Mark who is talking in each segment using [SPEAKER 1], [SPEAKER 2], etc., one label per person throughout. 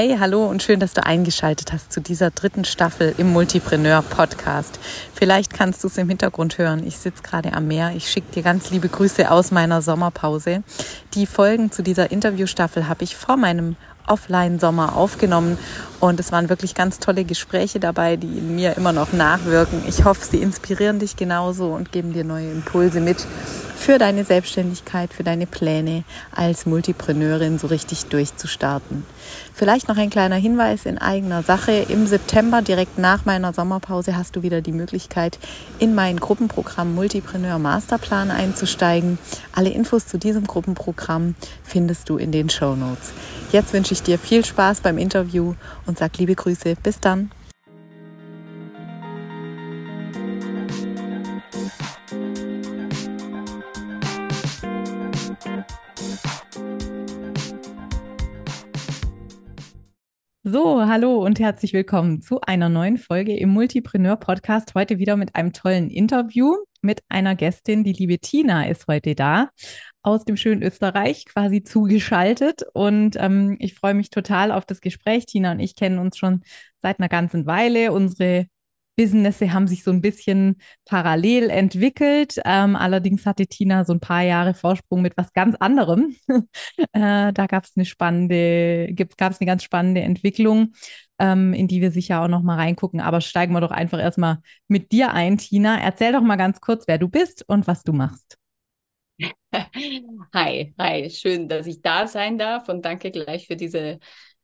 [SPEAKER 1] Hey, hallo und schön, dass du eingeschaltet hast zu dieser dritten Staffel im Multipreneur Podcast. Vielleicht kannst du es im Hintergrund hören. Ich sitze gerade am Meer. Ich schicke dir ganz liebe Grüße aus meiner Sommerpause. Die Folgen zu dieser Interviewstaffel habe ich vor meinem Offline-Sommer aufgenommen und es waren wirklich ganz tolle Gespräche dabei, die in mir immer noch nachwirken. Ich hoffe, sie inspirieren dich genauso und geben dir neue Impulse mit für deine Selbstständigkeit, für deine Pläne als Multipreneurin so richtig durchzustarten. Vielleicht noch ein kleiner Hinweis in eigener Sache. Im September, direkt nach meiner Sommerpause, hast du wieder die Möglichkeit, in mein Gruppenprogramm Multipreneur Masterplan einzusteigen. Alle Infos zu diesem Gruppenprogramm findest du in den Show Notes. Jetzt wünsche ich dir viel Spaß beim Interview und sag liebe Grüße. Bis dann. So, hallo und herzlich willkommen zu einer neuen Folge im Multipreneur Podcast. Heute wieder mit einem tollen Interview mit einer Gästin. Die liebe Tina ist heute da aus dem schönen Österreich quasi zugeschaltet. Und ähm, ich freue mich total auf das Gespräch. Tina und ich kennen uns schon seit einer ganzen Weile. Unsere Businesse haben sich so ein bisschen parallel entwickelt. Ähm, allerdings hatte Tina so ein paar Jahre Vorsprung mit was ganz anderem. äh, da gab es eine spannende, gab es eine ganz spannende Entwicklung, ähm, in die wir sicher auch noch mal reingucken. Aber steigen wir doch einfach erstmal mit dir ein, Tina. Erzähl doch mal ganz kurz, wer du bist und was du machst.
[SPEAKER 2] Hi, hi, schön, dass ich da sein darf und danke gleich für diese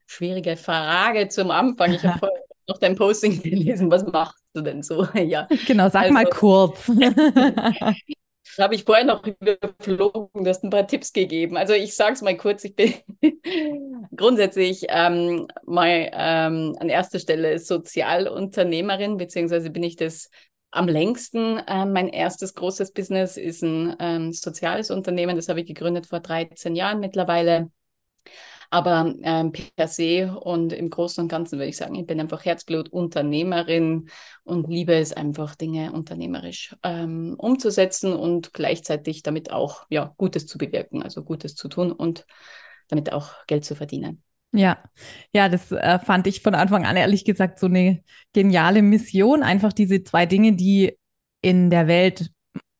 [SPEAKER 2] schwierige Frage zum Anfang. Ich habe vorher noch dein Posting gelesen. Was machst du denn so?
[SPEAKER 1] Ja. Genau, sag also, mal kurz.
[SPEAKER 2] habe ich vorher noch überflogen, du hast ein paar Tipps gegeben. Also ich sage es mal kurz, ich bin grundsätzlich ähm, mal ähm, an erster Stelle Sozialunternehmerin, beziehungsweise bin ich das am längsten. Ähm, mein erstes großes Business ist ein ähm, soziales Unternehmen, das habe ich gegründet vor 13 Jahren mittlerweile. Aber ähm, per se und im Großen und Ganzen würde ich sagen, ich bin einfach Herzblut-Unternehmerin und liebe es einfach, Dinge unternehmerisch ähm, umzusetzen und gleichzeitig damit auch ja, Gutes zu bewirken, also Gutes zu tun und damit auch Geld zu verdienen.
[SPEAKER 1] Ja, ja, das äh, fand ich von Anfang an ehrlich gesagt so eine geniale Mission. Einfach diese zwei Dinge, die in der Welt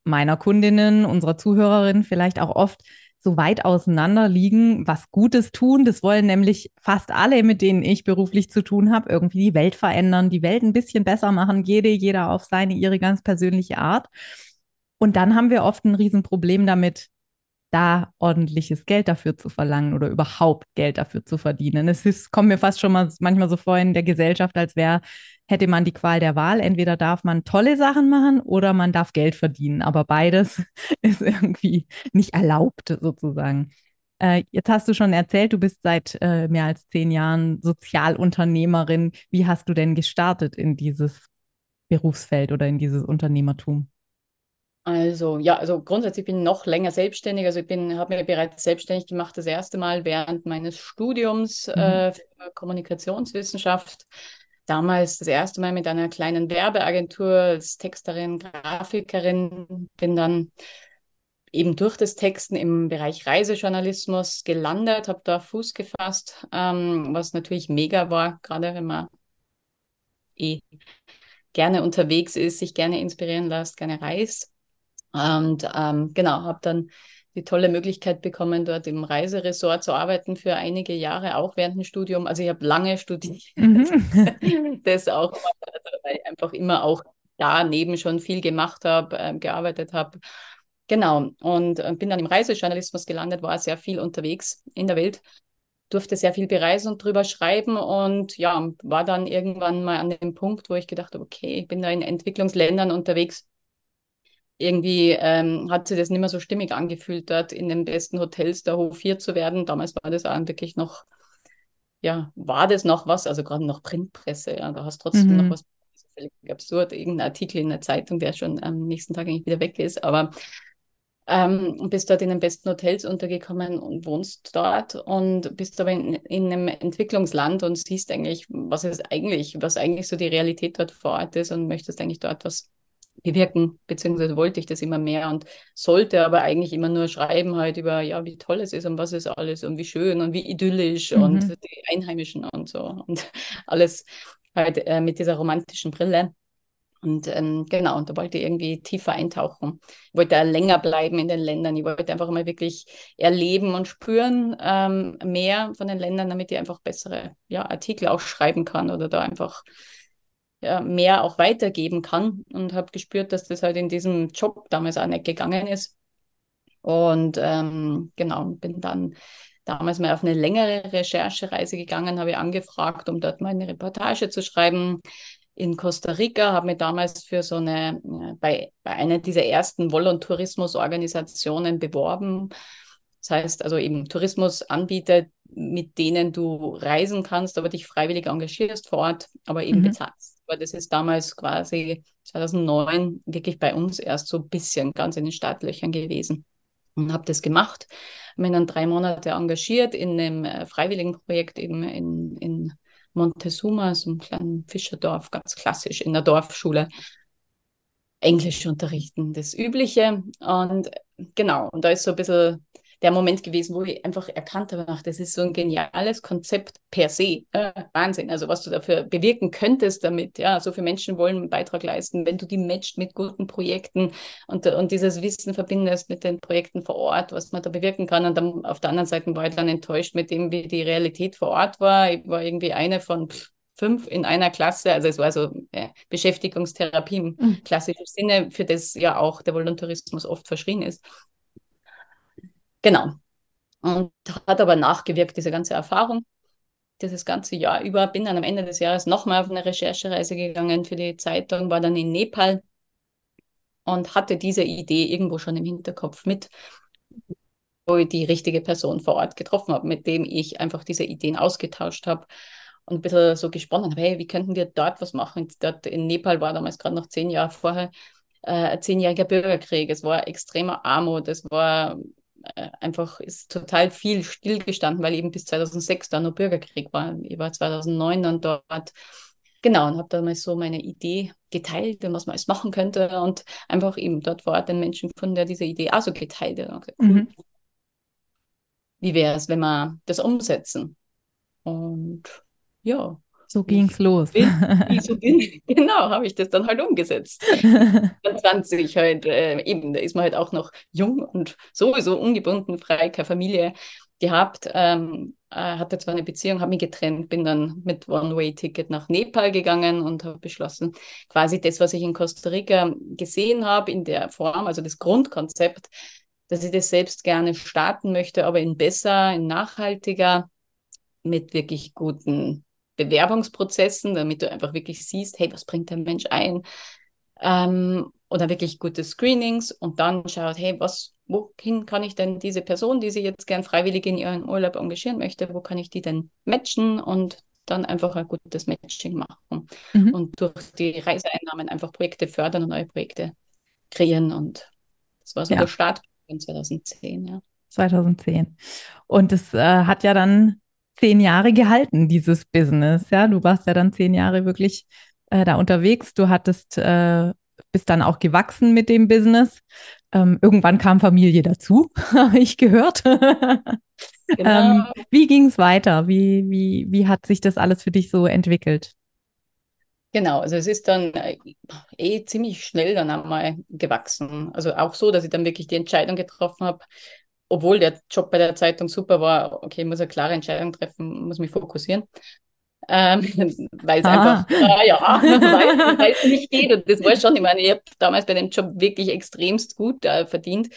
[SPEAKER 1] meiner Kundinnen, unserer Zuhörerinnen vielleicht auch oft so weit auseinander liegen, was Gutes tun. Das wollen nämlich fast alle, mit denen ich beruflich zu tun habe, irgendwie die Welt verändern, die Welt ein bisschen besser machen, jede, jeder auf seine, ihre ganz persönliche Art. Und dann haben wir oft ein Riesenproblem damit, da ordentliches Geld dafür zu verlangen oder überhaupt Geld dafür zu verdienen. Es ist, kommt mir fast schon mal manchmal so vor in der Gesellschaft, als wäre, hätte man die Qual der Wahl. Entweder darf man tolle Sachen machen oder man darf Geld verdienen. Aber beides ist irgendwie nicht erlaubt, sozusagen. Äh, jetzt hast du schon erzählt, du bist seit äh, mehr als zehn Jahren Sozialunternehmerin. Wie hast du denn gestartet in dieses Berufsfeld oder in dieses Unternehmertum?
[SPEAKER 2] Also ja, also grundsätzlich bin ich noch länger selbstständig. Also ich bin, habe mir bereits selbstständig gemacht das erste Mal während meines Studiums mhm. äh, für Kommunikationswissenschaft. Damals das erste Mal mit einer kleinen Werbeagentur als Texterin, Grafikerin. Bin dann eben durch das Texten im Bereich Reisejournalismus gelandet, habe da Fuß gefasst, ähm, was natürlich mega war, gerade wenn man eh gerne unterwegs ist, sich gerne inspirieren lässt, gerne reist. Und ähm, genau, habe dann die tolle Möglichkeit bekommen, dort im Reiseresort zu arbeiten für einige Jahre, auch während dem Studium. Also ich habe lange studiert. Mhm. das auch, also, weil ich einfach immer auch daneben schon viel gemacht habe, äh, gearbeitet habe. Genau. Und äh, bin dann im Reisejournalismus gelandet, war sehr viel unterwegs in der Welt, durfte sehr viel bereisen und drüber schreiben und ja, war dann irgendwann mal an dem Punkt, wo ich gedacht habe, okay, ich bin da in Entwicklungsländern unterwegs irgendwie ähm, hat sich das nicht mehr so stimmig angefühlt, dort in den besten Hotels der hofiert zu werden. Damals war das auch wirklich noch, ja, war das noch was, also gerade noch Printpresse, ja, da hast trotzdem mhm. noch was völlig absurd, irgendein Artikel in der Zeitung, der schon am nächsten Tag eigentlich wieder weg ist, aber ähm, bist dort in den besten Hotels untergekommen und wohnst dort und bist aber in, in einem Entwicklungsland und siehst eigentlich, was ist eigentlich, was eigentlich so die Realität dort vor Ort ist und möchtest eigentlich dort was bewirken, beziehungsweise wollte ich das immer mehr und sollte aber eigentlich immer nur schreiben halt über, ja, wie toll es ist und was es alles und wie schön und wie idyllisch mhm. und die Einheimischen und so und alles halt äh, mit dieser romantischen Brille. Und ähm, genau, und da wollte ich irgendwie tiefer eintauchen. Ich wollte länger bleiben in den Ländern. Ich wollte einfach mal wirklich erleben und spüren ähm, mehr von den Ländern, damit ich einfach bessere ja, Artikel auch schreiben kann oder da einfach ja, mehr auch weitergeben kann. Und habe gespürt, dass das halt in diesem Job damals auch nicht gegangen ist. Und ähm, genau, bin dann damals mal auf eine längere Recherchereise gegangen, habe ich angefragt, um dort mal eine Reportage zu schreiben in Costa Rica, habe mich damals für so eine, bei, bei einer dieser ersten Volontourismusorganisationen beworben. Das heißt also eben Tourismusanbieter, mit denen du reisen kannst, aber dich freiwillig engagierst vor Ort, aber eben mhm. bezahlst. Aber das ist damals quasi 2009 wirklich bei uns erst so ein bisschen ganz in den Startlöchern gewesen. Und habe das gemacht, mich dann drei Monate engagiert in einem äh, freiwilligen Projekt eben in, in Montezuma, so einem kleinen Fischerdorf, ganz klassisch in der Dorfschule. Englisch unterrichten, das Übliche. Und genau, und da ist so ein bisschen der Moment gewesen, wo ich einfach erkannt habe, ach, das ist so ein geniales Konzept per se. Äh, Wahnsinn. Also was du dafür bewirken könntest damit. Ja, so viele Menschen wollen einen Beitrag leisten, wenn du die matcht mit guten Projekten und, und dieses Wissen verbindest mit den Projekten vor Ort, was man da bewirken kann. Und dann auf der anderen Seite war ich dann enttäuscht mit dem, wie die Realität vor Ort war. Ich war irgendwie eine von fünf in einer Klasse. Also es war so äh, Beschäftigungstherapie im mhm. klassischen Sinne, für das ja auch der Voluntarismus oft verschrien ist. Genau. Und hat aber nachgewirkt, diese ganze Erfahrung, dieses ganze Jahr über. Bin dann am Ende des Jahres nochmal auf eine Recherchereise gegangen für die Zeitung, war dann in Nepal und hatte diese Idee irgendwo schon im Hinterkopf mit, wo ich die richtige Person vor Ort getroffen habe, mit dem ich einfach diese Ideen ausgetauscht habe und ein bisschen so gesponnen habe, hey, wie könnten wir dort was machen? Dort in Nepal war damals gerade noch zehn Jahre vorher äh, ein zehnjähriger Bürgerkrieg. Es war extremer Armut, es war einfach ist total viel stillgestanden, weil eben bis 2006 da nur Bürgerkrieg war. Ich war 2009 dann dort. Genau, und habe da mal so meine Idee geteilt, was man alles machen könnte und einfach eben dort vor Ort den Menschen gefunden, der diese Idee auch so geteilt hat. Gesagt, mhm. Wie wäre es, wenn wir das umsetzen? Und ja,
[SPEAKER 1] so ging es los.
[SPEAKER 2] Bin, so bin, genau, habe ich das dann halt umgesetzt. 20 halt, äh, eben, da ist man halt auch noch jung und sowieso ungebunden, frei, keine Familie gehabt. Ähm, äh, hatte zwar eine Beziehung, habe mich getrennt, bin dann mit One-Way-Ticket nach Nepal gegangen und habe beschlossen, quasi das, was ich in Costa Rica gesehen habe, in der Form, also das Grundkonzept, dass ich das selbst gerne starten möchte, aber in besser, in nachhaltiger, mit wirklich guten Bewerbungsprozessen, damit du einfach wirklich siehst, hey, was bringt der Mensch ein? Ähm, oder wirklich gute Screenings und dann schaut, hey, was, wohin kann ich denn diese Person, die sie jetzt gern freiwillig in ihren Urlaub engagieren möchte, wo kann ich die denn matchen und dann einfach ein gutes Matching machen mhm. und durch die Reiseeinnahmen einfach Projekte fördern und neue Projekte kreieren und das war so ja. der Start in 2010, ja.
[SPEAKER 1] 2010. Und es äh, hat ja dann zehn Jahre gehalten, dieses Business. Ja, du warst ja dann zehn Jahre wirklich äh, da unterwegs. Du hattest, äh, bist dann auch gewachsen mit dem Business. Ähm, irgendwann kam Familie dazu, habe ich gehört. Genau. ähm, wie ging es weiter? Wie, wie, wie hat sich das alles für dich so entwickelt?
[SPEAKER 2] Genau, also es ist dann äh, eh ziemlich schnell dann einmal gewachsen. Also auch so, dass ich dann wirklich die Entscheidung getroffen habe, obwohl der Job bei der Zeitung super war, okay, ich muss eine klare Entscheidung treffen, muss mich fokussieren. Ähm, weil es einfach, äh, ja, weil es nicht geht. Und das war schon, ich meine, ich habe damals bei dem Job wirklich extremst gut äh, verdient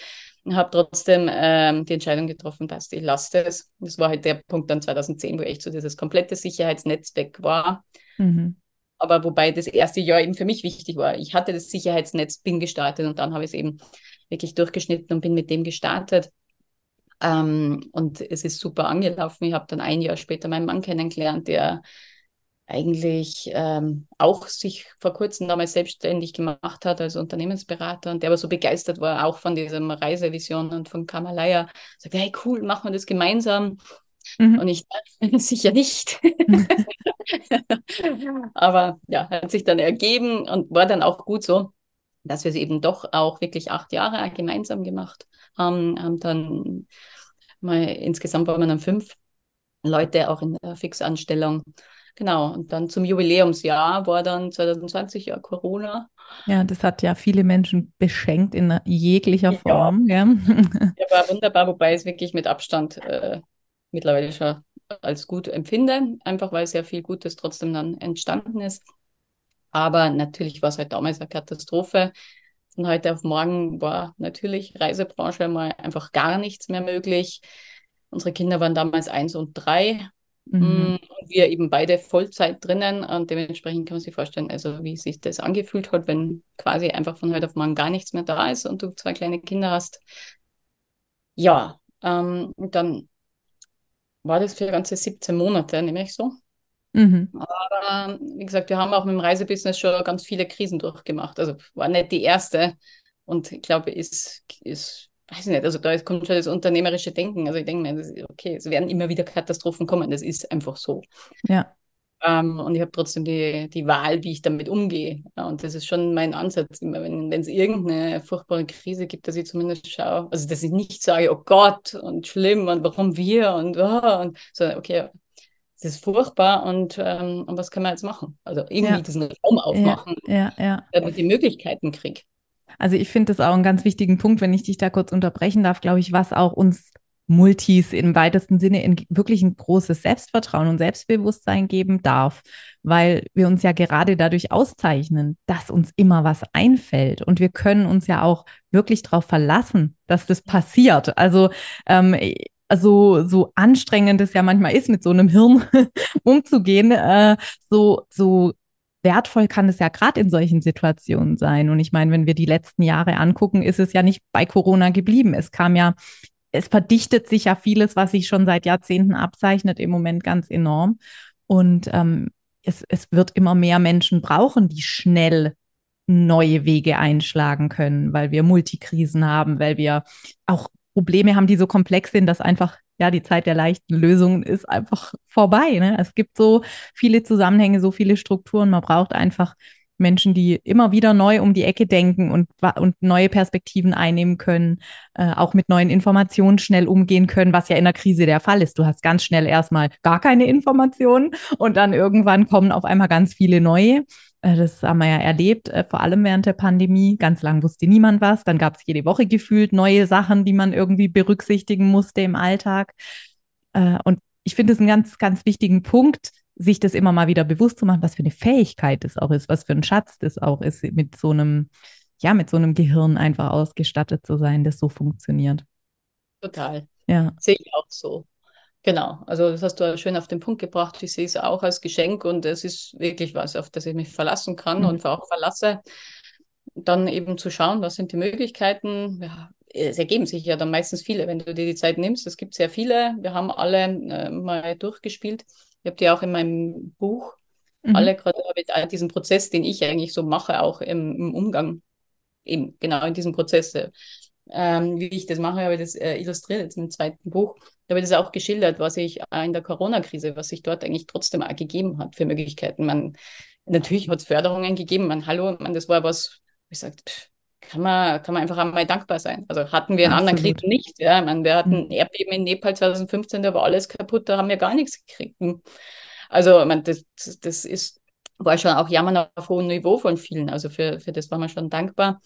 [SPEAKER 2] und habe trotzdem ähm, die Entscheidung getroffen, dass ich lasse es. Das war halt der Punkt dann 2010, wo echt so dieses komplette Sicherheitsnetzwerk war. Mhm. Aber wobei das erste Jahr eben für mich wichtig war. Ich hatte das Sicherheitsnetz, bin gestartet und dann habe ich es eben wirklich durchgeschnitten und bin mit dem gestartet. Ähm, und es ist super angelaufen. Ich habe dann ein Jahr später meinen Mann kennengelernt, der eigentlich ähm, auch sich vor kurzem damals selbstständig gemacht hat als Unternehmensberater und der aber so begeistert war, auch von diesem Reisevision und von Kamalaya. Sagt, hey cool, machen wir das gemeinsam. Mhm. Und ich sicher nicht. aber ja, hat sich dann ergeben und war dann auch gut so dass wir es eben doch auch wirklich acht Jahre gemeinsam gemacht haben, haben dann mal insgesamt waren wir dann fünf Leute auch in der Fixanstellung. Genau, und dann zum Jubiläumsjahr war dann 2020 ja Corona.
[SPEAKER 1] Ja, das hat ja viele Menschen beschenkt in jeglicher ja. Form. Ja.
[SPEAKER 2] ja, war wunderbar, wobei es wirklich mit Abstand äh, mittlerweile schon als gut empfinde, einfach weil sehr viel Gutes trotzdem dann entstanden ist. Aber natürlich war es halt damals eine Katastrophe. Von heute auf morgen war natürlich Reisebranche mal einfach gar nichts mehr möglich. Unsere Kinder waren damals eins und drei. Mhm. Mm, und wir eben beide Vollzeit drinnen und dementsprechend kann man sich vorstellen, also wie sich das angefühlt hat, wenn quasi einfach von heute auf morgen gar nichts mehr da ist und du zwei kleine Kinder hast. Ja, ähm, dann war das für ganze 17 Monate, nämlich so. Mhm. Aber wie gesagt, wir haben auch mit dem Reisebusiness schon ganz viele Krisen durchgemacht. Also war nicht die erste und ich glaube, ist, ist weiß ich nicht, also da kommt schon das unternehmerische Denken. Also ich denke mir, okay, es werden immer wieder Katastrophen kommen, das ist einfach so.
[SPEAKER 1] Ja.
[SPEAKER 2] Ähm, und ich habe trotzdem die, die Wahl, wie ich damit umgehe. Ja, und das ist schon mein Ansatz, immer wenn es irgendeine furchtbare Krise gibt, dass ich zumindest schaue, also dass ich nicht sage, oh Gott und schlimm und warum wir und, oh, und so, okay, es ist furchtbar und, ähm, und was können wir jetzt machen? Also irgendwie ja. diesen Raum aufmachen,
[SPEAKER 1] ja, ja,
[SPEAKER 2] damit ich die Möglichkeiten kriege.
[SPEAKER 1] Also ich finde das auch einen ganz wichtigen Punkt, wenn ich dich da kurz unterbrechen darf, glaube ich, was auch uns Multis im weitesten Sinne in wirklich ein großes Selbstvertrauen und Selbstbewusstsein geben darf, weil wir uns ja gerade dadurch auszeichnen, dass uns immer was einfällt und wir können uns ja auch wirklich darauf verlassen, dass das passiert. Also ähm, also so anstrengend es ja manchmal ist, mit so einem Hirn umzugehen, äh, so, so wertvoll kann es ja gerade in solchen Situationen sein. Und ich meine, wenn wir die letzten Jahre angucken, ist es ja nicht bei Corona geblieben. Es kam ja, es verdichtet sich ja vieles, was sich schon seit Jahrzehnten abzeichnet, im Moment ganz enorm. Und ähm, es, es wird immer mehr Menschen brauchen, die schnell neue Wege einschlagen können, weil wir Multikrisen haben, weil wir auch Probleme haben, die so komplex sind, dass einfach ja, die Zeit der leichten Lösungen ist einfach vorbei. Ne? Es gibt so viele Zusammenhänge, so viele Strukturen. Man braucht einfach Menschen, die immer wieder neu um die Ecke denken und, und neue Perspektiven einnehmen können, äh, auch mit neuen Informationen schnell umgehen können, was ja in der Krise der Fall ist. Du hast ganz schnell erstmal gar keine Informationen und dann irgendwann kommen auf einmal ganz viele neue. Äh, das haben wir ja erlebt, äh, vor allem während der Pandemie. Ganz lang wusste niemand was. Dann gab es jede Woche gefühlt neue Sachen, die man irgendwie berücksichtigen musste im Alltag. Äh, und ich finde es einen ganz, ganz wichtigen Punkt, sich das immer mal wieder bewusst zu machen, was für eine Fähigkeit das auch ist, was für ein Schatz das auch ist, mit so einem, ja, mit so einem Gehirn einfach ausgestattet zu sein, das so funktioniert.
[SPEAKER 2] Total.
[SPEAKER 1] Ja.
[SPEAKER 2] Sehe ich auch so. Genau, also das hast du schön auf den Punkt gebracht. Ich sehe es auch als Geschenk und es ist wirklich was, auf das ich mich verlassen kann mhm. und auch verlasse. Dann eben zu schauen, was sind die Möglichkeiten. Ja, es ergeben sich ja dann meistens viele, wenn du dir die Zeit nimmst. Es gibt sehr viele. Wir haben alle äh, mal durchgespielt. Ich habe die auch in meinem Buch. Mhm. Alle gerade diesen Prozess, den ich eigentlich so mache, auch im, im Umgang, eben genau in diesem Prozess ähm, wie ich das mache, habe ich das äh, illustriert jetzt im zweiten Buch. Da habe ich das auch geschildert, was ich in der Corona-Krise, was sich dort eigentlich trotzdem auch gegeben hat für Möglichkeiten. Man, natürlich hat es Förderungen gegeben, man, hallo, man, das war was, ich sagte, kann man, kann man einfach einmal dankbar sein. Also hatten wir in Absolut. anderen Krisen nicht. Ja, man, wir hatten mhm. Erdbeben in Nepal 2015, da war alles kaputt, da haben wir gar nichts gekriegt. Also man, das, das ist, war schon auch Jammern auf hohem Niveau von vielen. Also für, für das war man schon dankbar.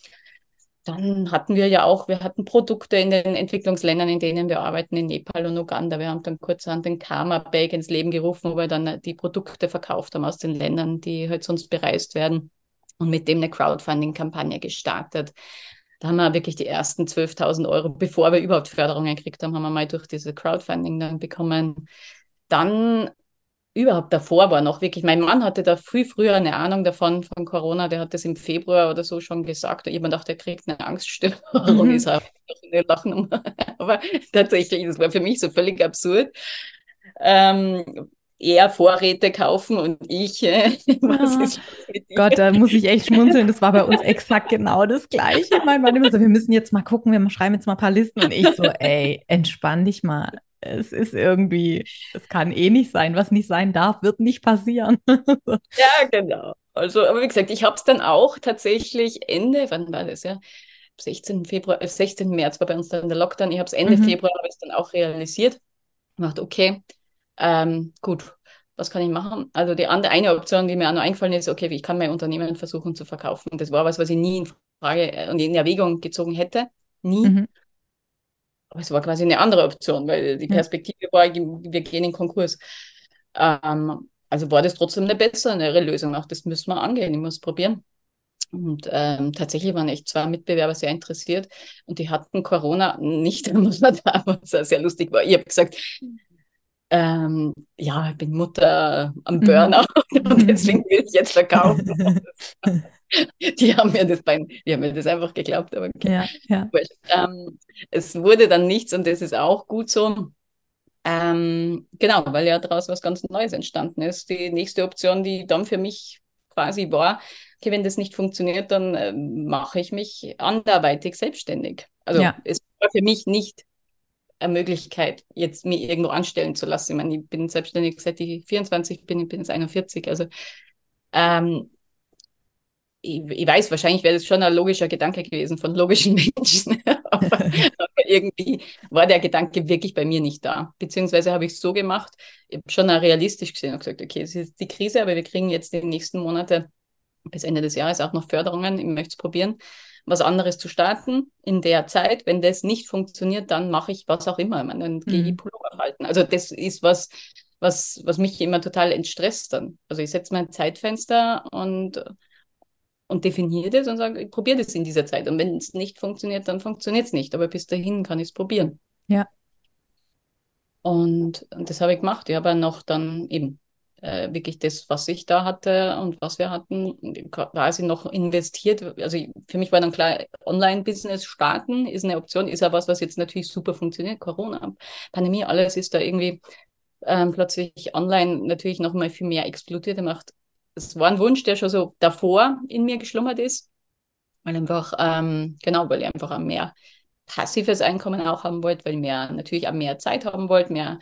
[SPEAKER 2] Dann hatten wir ja auch, wir hatten Produkte in den Entwicklungsländern, in denen wir arbeiten, in Nepal und Uganda. Wir haben dann kurzerhand den Karma Bag ins Leben gerufen, wo wir dann die Produkte verkauft haben aus den Ländern, die halt sonst bereist werden und mit dem eine Crowdfunding-Kampagne gestartet. Da haben wir wirklich die ersten 12.000 Euro, bevor wir überhaupt Förderungen gekriegt haben, haben wir mal durch diese Crowdfunding dann bekommen. Dann überhaupt davor war noch wirklich, mein Mann hatte da viel früher eine Ahnung davon, von Corona, der hat das im Februar oder so schon gesagt. Ich habe gedacht, er kriegt eine Angststörung, mhm. ist auch eine Lachnummer. Aber tatsächlich, das war für mich so völlig absurd. Ähm, er Vorräte kaufen und ich. Äh,
[SPEAKER 1] was ja. ist Gott, da muss ich echt schmunzeln. Das war bei uns exakt genau das Gleiche. Mein Mann immer so, wir müssen jetzt mal gucken, wir schreiben jetzt mal ein paar Listen. Und ich so, ey, entspann dich mal es ist irgendwie, es kann eh nicht sein. Was nicht sein darf, wird nicht passieren.
[SPEAKER 2] ja, genau. Also, aber wie gesagt, ich habe es dann auch tatsächlich Ende, wann war das, ja? 16. Februar, 16. Äh, März war bei uns dann der Lockdown. Ich habe es Ende mhm. Februar habe ich dann auch realisiert. Gemacht, okay, ähm, gut, was kann ich machen? Also die andere eine Option, die mir auch noch eingefallen ist, okay, ich kann mein Unternehmen versuchen zu verkaufen. Das war was, was ich nie in Frage äh, und in Erwägung gezogen hätte. Nie. Mhm. Aber es war quasi eine andere Option, weil die Perspektive war, wir gehen in Konkurs. Ähm, also war das trotzdem eine bessere Lösung. Auch das müssen wir angehen. Ich muss probieren. Und ähm, tatsächlich waren echt zwei Mitbewerber sehr interessiert und die hatten Corona nicht, muss man da, was sehr lustig war. Ich habe gesagt, ähm, ja, ich bin Mutter am mhm. Burnout mhm. und deswegen will ich jetzt verkaufen. die haben mir das bein, die haben mir das einfach geglaubt, aber okay. ja, ja. Ähm, es wurde dann nichts und das ist auch gut so. Ähm, genau, weil ja daraus was ganz Neues entstanden ist. Die nächste Option, die dann für mich quasi war, okay, wenn das nicht funktioniert, dann äh, mache ich mich anderweitig selbstständig. Also ja. es war für mich nicht Möglichkeit, jetzt mich irgendwo anstellen zu lassen. Ich meine, ich bin selbstständig seit ich 24 bin, ich bin jetzt 41. Also ähm, ich, ich, weiß, wahrscheinlich wäre das schon ein logischer Gedanke gewesen von logischen Menschen. aber, aber, irgendwie war der Gedanke wirklich bei mir nicht da. Beziehungsweise habe ich es so gemacht, ich habe schon realistisch gesehen und gesagt, okay, es ist die Krise, aber wir kriegen jetzt die nächsten Monate bis Ende des Jahres auch noch Förderungen. Ich möchte es probieren was anderes zu starten in der Zeit. Wenn das nicht funktioniert, dann mache ich was auch immer. Man, dann gehe ich mhm. Pullover falten. Also das ist was, was, was mich immer total entstresst dann. Also ich setze mein Zeitfenster und, und definiere das und sage, ich probiere das in dieser Zeit. Und wenn es nicht funktioniert, dann funktioniert es nicht. Aber bis dahin kann ich es probieren.
[SPEAKER 1] Ja.
[SPEAKER 2] Und, und das habe ich gemacht. Ich habe noch dann eben äh, wirklich das, was ich da hatte und was wir hatten, quasi noch investiert. Also für mich war dann klar, Online-Business starten ist eine Option, ist ja was, was jetzt natürlich super funktioniert. Corona, Pandemie, alles ist da irgendwie ähm, plötzlich online natürlich noch mal viel mehr explodiert gemacht. Es war ein Wunsch, der schon so davor in mir geschlummert ist, weil einfach, ähm, genau, weil ich einfach mehr passives Einkommen auch haben wollte, weil ich mehr, natürlich auch mehr Zeit haben wollte, mehr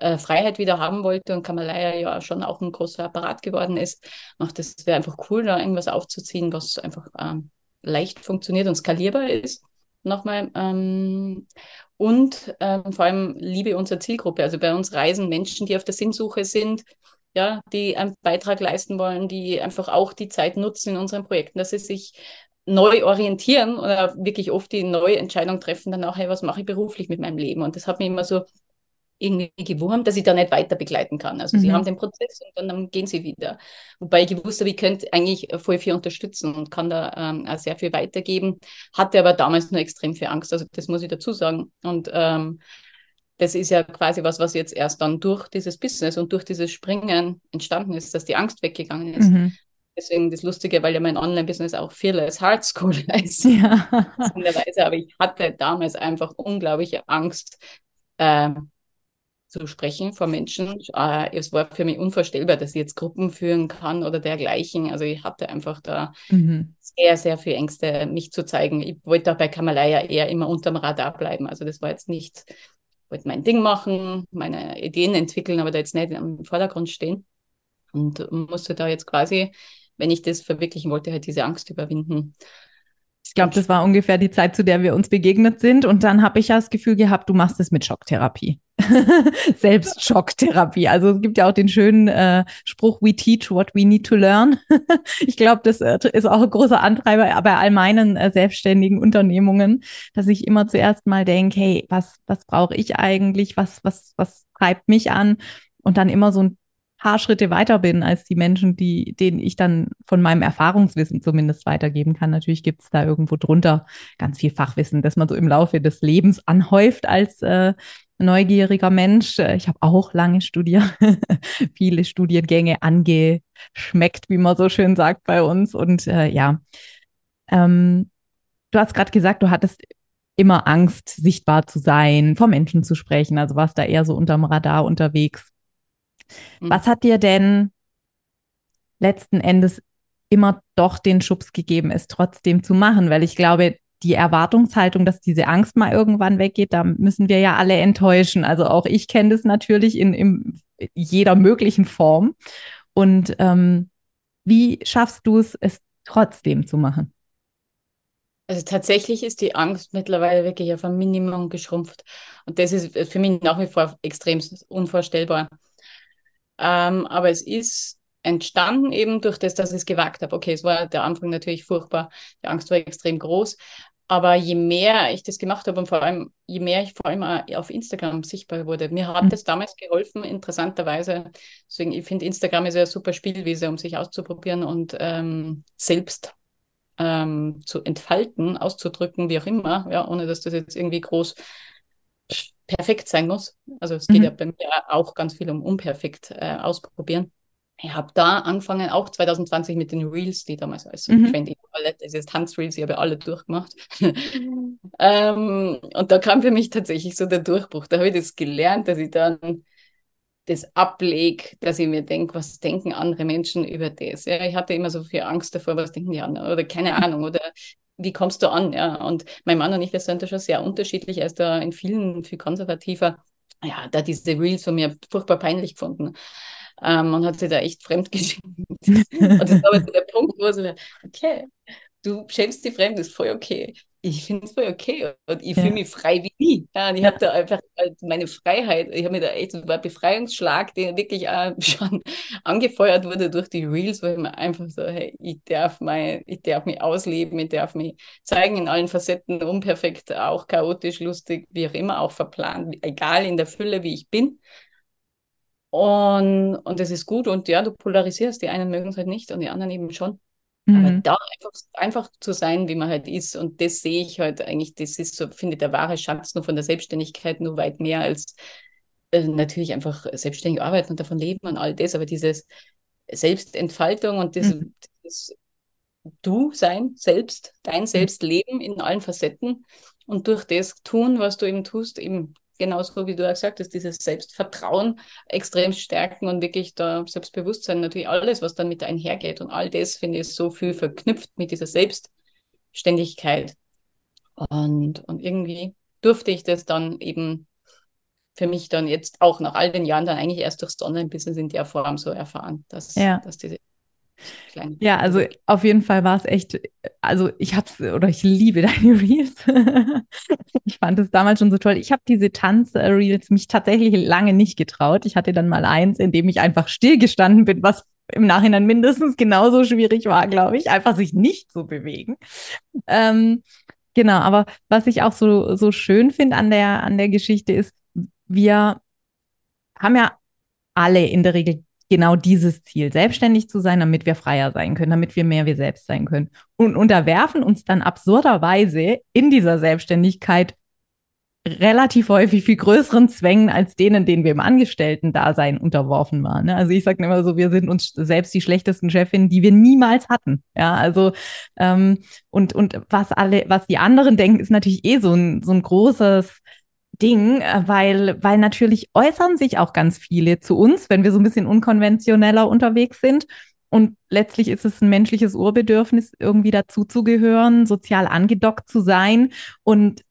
[SPEAKER 2] äh, Freiheit wieder haben wollte und Kamalaya ja schon auch ein großer Apparat geworden ist, macht es wäre einfach cool, da irgendwas aufzuziehen, was einfach ähm, leicht funktioniert und skalierbar ist. Nochmal. Ähm, und ähm, vor allem liebe unsere Zielgruppe. Also bei uns reisen Menschen, die auf der Sinnsuche sind, ja, die einen Beitrag leisten wollen, die einfach auch die Zeit nutzen in unseren Projekten, dass sie sich neu orientieren oder wirklich oft die neue Entscheidung treffen, dann auch, hey, was mache ich beruflich mit meinem Leben? Und das hat mich immer so irgendwie gewurmt, dass ich da nicht weiter begleiten kann. Also mhm. sie haben den Prozess und dann, dann, gehen sie wieder. Wobei ich gewusst habe, ich könnte eigentlich voll viel unterstützen und kann da ähm, auch sehr viel weitergeben. Hatte aber damals nur extrem viel Angst. Also das muss ich dazu sagen. Und ähm, das ist ja quasi was, was jetzt erst dann durch dieses Business und durch dieses Springen entstanden ist, dass die Angst weggegangen ist. Mhm. Deswegen das Lustige, weil ja mein Online-Business auch Fearless Hard School heißt. Ja. Aber ich hatte damals einfach unglaubliche Angst, äh, zu sprechen vor Menschen. Äh, es war für mich unvorstellbar, dass ich jetzt Gruppen führen kann oder dergleichen. Also ich hatte einfach da mhm. sehr, sehr viel Ängste, mich zu zeigen. Ich wollte auch bei Kamalaya eher immer unterm Radar bleiben. Also das war jetzt nicht, ich wollte mein Ding machen, meine Ideen entwickeln, aber da jetzt nicht im Vordergrund stehen. Und musste da jetzt quasi, wenn ich das verwirklichen wollte, halt diese Angst überwinden.
[SPEAKER 1] Ich glaube, das war ungefähr die Zeit, zu der wir uns begegnet sind. Und dann habe ich ja das Gefühl gehabt, du machst es mit Schocktherapie. Selbst Schocktherapie. Also es gibt ja auch den schönen äh, Spruch, we teach what we need to learn. ich glaube, das äh, ist auch ein großer Antreiber bei all meinen äh, selbstständigen Unternehmungen, dass ich immer zuerst mal denke, hey, was, was brauche ich eigentlich? Was, was, was treibt mich an? Und dann immer so ein paar Schritte weiter bin als die Menschen, die, denen ich dann von meinem Erfahrungswissen zumindest weitergeben kann. Natürlich gibt es da irgendwo drunter ganz viel Fachwissen, das man so im Laufe des Lebens anhäuft als äh, neugieriger Mensch. Ich habe auch lange studiert, viele Studiengänge angeschmeckt, wie man so schön sagt bei uns. Und äh, ja, ähm, du hast gerade gesagt, du hattest immer Angst, sichtbar zu sein, vor Menschen zu sprechen. Also warst da eher so unterm Radar unterwegs. Mhm. Was hat dir denn letzten Endes immer doch den Schubs gegeben, es trotzdem zu machen? Weil ich glaube, die Erwartungshaltung, dass diese Angst mal irgendwann weggeht, da müssen wir ja alle enttäuschen. Also auch ich kenne das natürlich in, in jeder möglichen Form. Und ähm, Wie schaffst du es, es trotzdem zu machen?
[SPEAKER 2] Also tatsächlich ist die Angst mittlerweile wirklich auf ein Minimum geschrumpft. Und das ist für mich nach wie vor extrem unvorstellbar. Ähm, aber es ist entstanden eben durch das, dass ich es gewagt habe. Okay, es war der Anfang natürlich furchtbar. Die Angst war extrem groß. Aber je mehr ich das gemacht habe und vor allem, je mehr ich vor allem auf Instagram sichtbar wurde, mir hat mhm. das damals geholfen, interessanterweise. Deswegen, ich finde, Instagram ist ja eine super Spielwiese, um sich auszuprobieren und ähm, selbst ähm, zu entfalten, auszudrücken, wie auch immer, ja, ohne dass das jetzt irgendwie groß perfekt sein muss. Also es geht mhm. ja bei mir auch ganz viel um unperfekt äh, ausprobieren. Ich habe da angefangen, auch 2020 mit den Reels, die damals als mhm. trendy alle, das ist Tanzreels, ich habe alle durchgemacht. ähm, und da kam für mich tatsächlich so der Durchbruch. Da habe ich das gelernt, dass ich dann das ablege, dass ich mir denke, was denken andere Menschen über das? Ja, ich hatte immer so viel Angst davor, was denken die anderen? Oder keine Ahnung, oder wie kommst du an? Ja, und mein Mann und ich, wir sind da schon sehr unterschiedlich. Er ist da in vielen viel konservativer. Ja, da diese Reels von mir furchtbar peinlich gefunden. Ähm, und hat sie da echt fremd geschämt. und das war der Punkt, wo so, okay, du schämst die fremd, ist voll okay ich finde es voll okay und ich ja. fühle mich frei wie nie. Ja, und ich habe da einfach halt meine Freiheit, ich habe mir da echt so einen Befreiungsschlag, der wirklich auch schon angefeuert wurde durch die Reels, wo ich mir einfach so, hey, ich darf, mein, ich darf mich ausleben, ich darf mich zeigen in allen Facetten, unperfekt, auch chaotisch, lustig, wie auch immer, auch verplant, egal in der Fülle, wie ich bin. Und, und das ist gut und ja, du polarisierst, die einen mögen es halt nicht und die anderen eben schon. Mhm. Aber da einfach, einfach zu sein, wie man halt ist. Und das sehe ich halt eigentlich, das ist so, finde ich, der wahre Schatz nur von der Selbstständigkeit nur weit mehr als äh, natürlich einfach selbstständig arbeiten und davon leben und all das. Aber dieses Selbstentfaltung und dieses, mhm. dieses Du sein, selbst, dein mhm. Selbstleben in allen Facetten und durch das tun, was du eben tust, eben genauso wie du auch gesagt hast, dieses Selbstvertrauen extrem stärken und wirklich da Selbstbewusstsein, natürlich alles, was dann mit einhergeht. Und all das finde ich so viel verknüpft mit dieser Selbstständigkeit. Und, und irgendwie durfte ich das dann eben für mich dann jetzt auch nach all den Jahren dann eigentlich erst durchs Online-Business in der Form so erfahren, dass, ja. dass diese
[SPEAKER 1] Kleine. Ja, also auf jeden Fall war es echt, also ich hab's oder ich liebe deine Reels. ich fand es damals schon so toll. Ich habe diese Tanz-Reels mich tatsächlich lange nicht getraut. Ich hatte dann mal eins, in dem ich einfach stillgestanden bin, was im Nachhinein mindestens genauso schwierig war, glaube ich, einfach sich nicht zu bewegen. Ähm, genau, aber was ich auch so, so schön finde an der, an der Geschichte ist, wir haben ja alle in der Regel genau dieses Ziel, selbstständig zu sein, damit wir freier sein können, damit wir mehr wir selbst sein können. Und unterwerfen uns dann absurderweise in dieser Selbstständigkeit relativ häufig viel größeren Zwängen als denen, denen wir im Angestellten-Dasein unterworfen waren. Ne? Also ich sage immer so, wir sind uns selbst die schlechtesten Chefinnen, die wir niemals hatten. Ja, also ähm, und und was alle, was die anderen denken, ist natürlich eh so ein so ein großes Ding, äh, weil, weil natürlich äußern sich auch ganz viele zu uns, wenn wir so ein bisschen unkonventioneller unterwegs sind. Und letztlich ist es ein menschliches Urbedürfnis, irgendwie dazuzugehören, sozial angedockt zu sein. Und,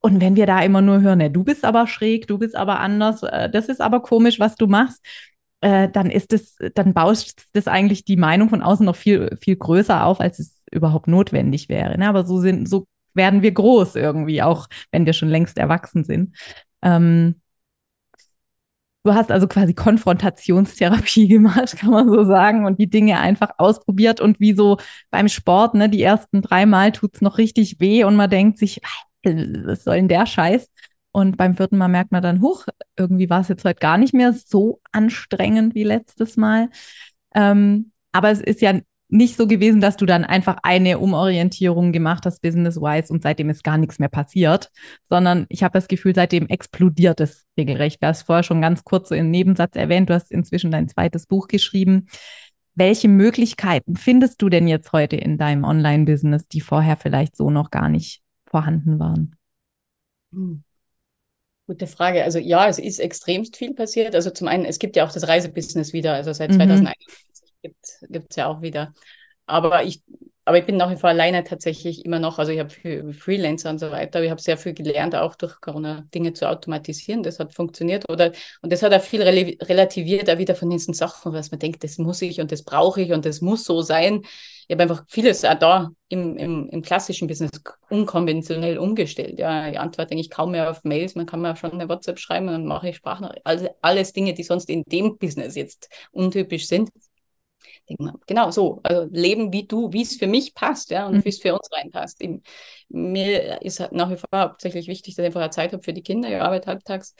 [SPEAKER 1] und wenn wir da immer nur hören, ne, du bist aber schräg, du bist aber anders, äh, das ist aber komisch, was du machst, äh, dann ist es, dann bauscht das eigentlich die Meinung von außen noch viel, viel größer auf, als es überhaupt notwendig wäre. Ne? Aber so sind, so werden wir groß irgendwie, auch wenn wir schon längst erwachsen sind. Ähm, du hast also quasi Konfrontationstherapie gemacht, kann man so sagen, und die Dinge einfach ausprobiert und wie so beim Sport, ne, die ersten dreimal tut es noch richtig weh und man denkt sich, was soll denn der Scheiß? Und beim vierten Mal merkt man dann, huch, irgendwie war es jetzt heute gar nicht mehr so anstrengend wie letztes Mal. Ähm, aber es ist ja nicht so gewesen, dass du dann einfach eine Umorientierung gemacht hast, business-wise, und seitdem ist gar nichts mehr passiert, sondern ich habe das Gefühl, seitdem explodiert es regelrecht. Du hast vorher schon ganz kurz in Nebensatz erwähnt, du hast inzwischen dein zweites Buch geschrieben. Welche Möglichkeiten findest du denn jetzt heute in deinem Online-Business, die vorher vielleicht so noch gar nicht vorhanden waren?
[SPEAKER 2] Hm. Gute Frage. Also ja, es ist extremst viel passiert. Also zum einen, es gibt ja auch das Reisebusiness wieder. Also seit mhm. 2021 gibt es ja auch wieder. Aber ich, aber ich bin nach wie vor alleine tatsächlich immer noch. Also ich habe Freelancer und so weiter. Ich habe sehr viel gelernt, auch durch Corona Dinge zu automatisieren. Das hat funktioniert. Oder, und das hat auch viel relativiert, auch wieder von diesen Sachen, was man denkt, das muss ich und das brauche ich und das muss so sein. Ich habe einfach vieles auch da im, im, im klassischen Business unkonventionell umgestellt. Ja, ich antworte eigentlich kaum mehr auf Mails. Man kann mir schon eine WhatsApp schreiben und dann mache ich Sprachnachrichten. Also alles Dinge, die sonst in dem Business jetzt untypisch sind genau so, also leben wie du, wie es für mich passt, ja, und mhm. wie es für uns reinpasst. Eben, mir ist halt nach wie vor hauptsächlich wichtig, dass ich einfach Zeit habe für die Kinder. Ich arbeite halbtags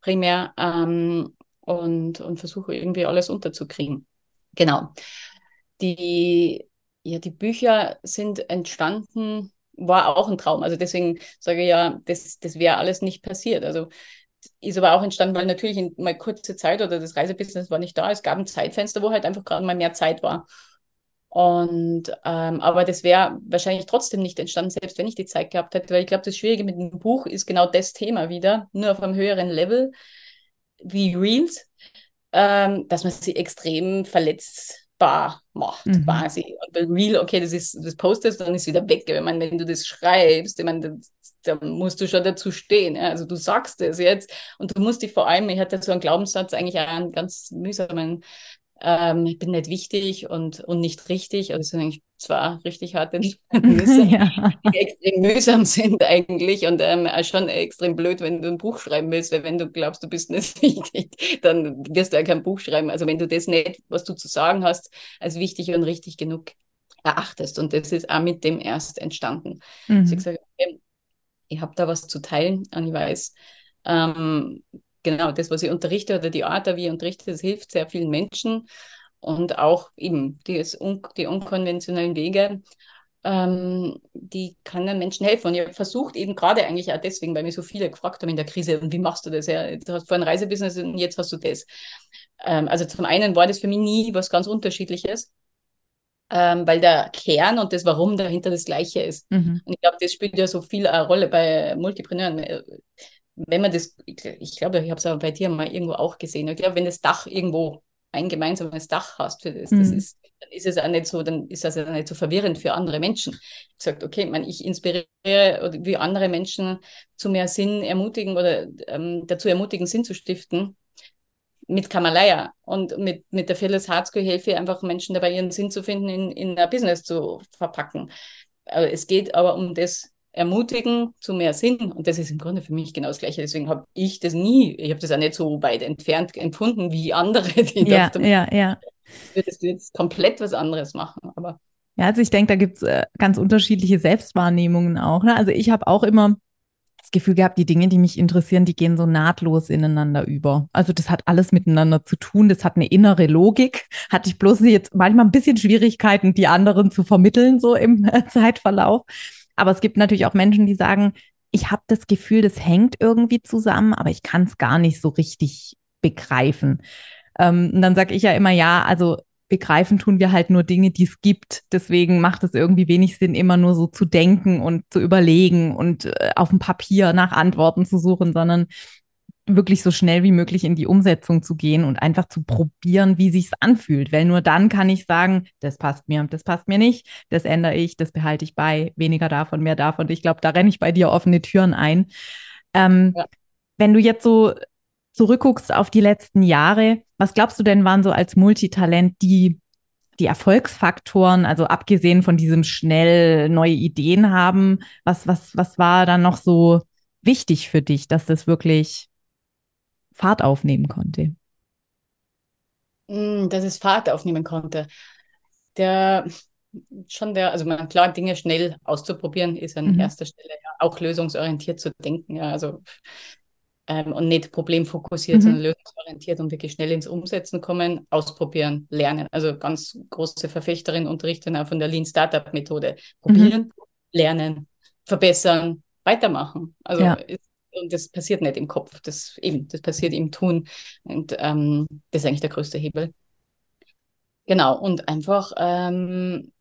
[SPEAKER 2] primär ähm, und, und versuche irgendwie alles unterzukriegen. Genau. Die, ja, die Bücher sind entstanden, war auch ein Traum. Also deswegen sage ich ja, das, das wäre alles nicht passiert. Also ist aber auch entstanden, weil natürlich in mal kurze Zeit oder das Reisebusiness war nicht da. Es gab ein Zeitfenster, wo halt einfach gerade mal mehr Zeit war. Und ähm, aber das wäre wahrscheinlich trotzdem nicht entstanden, selbst wenn ich die Zeit gehabt hätte, weil ich glaube, das Schwierige mit dem Buch ist genau das Thema wieder, nur auf einem höheren Level wie Reels, ähm, dass man sie extrem verletzbar macht, mhm. quasi. Und bei Reel, okay, das ist, das postest, dann ist wieder weg. Ich meine, wenn du das schreibst, ich meine, da musst du schon dazu stehen. Ja? Also du sagst es jetzt und du musst dich vor allem, ich hatte so einen Glaubenssatz, eigentlich auch einen ganz mühsamen, ähm, ich bin nicht wichtig und, und nicht richtig. Also es sind eigentlich zwar richtig harte Nüsse, ja. die extrem mühsam sind eigentlich und ähm, schon extrem blöd, wenn du ein Buch schreiben willst, weil wenn du glaubst, du bist nicht wichtig, dann wirst du ja kein Buch schreiben. Also wenn du das nicht, was du zu sagen hast, als wichtig und richtig genug erachtest. Und das ist auch mit dem erst entstanden. Mhm. Also ich gesagt, okay, ich habe da was zu teilen und ich weiß, ähm, genau das, was ich unterrichte oder die Art, wie ich unterrichte, das hilft sehr vielen Menschen und auch eben die, die unkonventionellen Wege, ähm, die kann den Menschen helfen. Und ich versucht eben gerade eigentlich auch deswegen, weil mir so viele gefragt haben in der Krise, und wie machst du das? Ja, du hast vorhin Reisebusiness und jetzt hast du das. Ähm, also zum einen war das für mich nie was ganz Unterschiedliches ähm, weil der Kern und das Warum dahinter das Gleiche ist. Mhm. Und ich glaube, das spielt ja so viel eine Rolle bei Multipreneuren. Wenn man das, ich glaube, ich habe es aber bei dir mal irgendwo auch gesehen. Ich glaube, wenn das Dach irgendwo ein gemeinsames Dach hast für das, mhm. das ist, dann ist es auch nicht so, dann ist das ja nicht so verwirrend für andere Menschen. Ich sage, okay, man, ich inspiriere oder wie andere Menschen zu mehr Sinn ermutigen oder ähm, dazu ermutigen, Sinn zu stiften mit Kamalaya und mit, mit der Phyllis Harzko helfe ich einfach Menschen dabei, ihren Sinn zu finden, in, in ein Business zu verpacken. Also es geht aber um das Ermutigen zu mehr Sinn und das ist im Grunde für mich genau das Gleiche. Deswegen habe ich das nie, ich habe das auch nicht so weit entfernt empfunden wie andere, die
[SPEAKER 1] ja, dachten, ja, ja.
[SPEAKER 2] würdest du jetzt komplett was anderes machen, aber
[SPEAKER 1] ja, also ich denke, da gibt es äh, ganz unterschiedliche Selbstwahrnehmungen auch. Ne? Also ich habe auch immer das Gefühl gehabt, die Dinge, die mich interessieren, die gehen so nahtlos ineinander über. Also das hat alles miteinander zu tun. Das hat eine innere Logik. Hatte ich bloß jetzt manchmal ein bisschen Schwierigkeiten, die anderen zu vermitteln, so im Zeitverlauf. Aber es gibt natürlich auch Menschen, die sagen, ich habe das Gefühl, das hängt irgendwie zusammen, aber ich kann es gar nicht so richtig begreifen. Ähm, und dann sage ich ja immer, ja, also begreifen tun wir halt nur Dinge, die es gibt. Deswegen macht es irgendwie wenig Sinn, immer nur so zu denken und zu überlegen und äh, auf dem Papier nach Antworten zu suchen, sondern wirklich so schnell wie möglich in die Umsetzung zu gehen und einfach zu probieren, wie sich's anfühlt. Weil nur dann kann ich sagen, das passt mir, das passt mir nicht, das ändere ich, das behalte ich bei, weniger davon, mehr davon. Ich glaube, da renne ich bei dir offene Türen ein. Ähm, ja. Wenn du jetzt so zurückguckst auf die letzten Jahre, was glaubst du denn waren so als Multitalent die, die Erfolgsfaktoren, also abgesehen von diesem schnell neue Ideen haben, was, was, was war dann noch so wichtig für dich, dass das wirklich Fahrt aufnehmen konnte?
[SPEAKER 2] Mm, dass es Fahrt aufnehmen konnte. Der, schon der, also man, klar, Dinge schnell auszuprobieren, ist an mhm. erster Stelle ja auch lösungsorientiert zu denken. Ja, also ähm, und nicht problemfokussiert, mhm. sondern lösungsorientiert und wirklich schnell ins Umsetzen kommen, ausprobieren, lernen. Also ganz große Verfechterin unterrichten auch von der Lean Startup Methode. Probieren, mhm. lernen, verbessern, weitermachen. Also ja. Und das passiert nicht im Kopf, das eben, das passiert im Tun. Und ähm, das ist eigentlich der größte Hebel. Genau, und einfach ähm,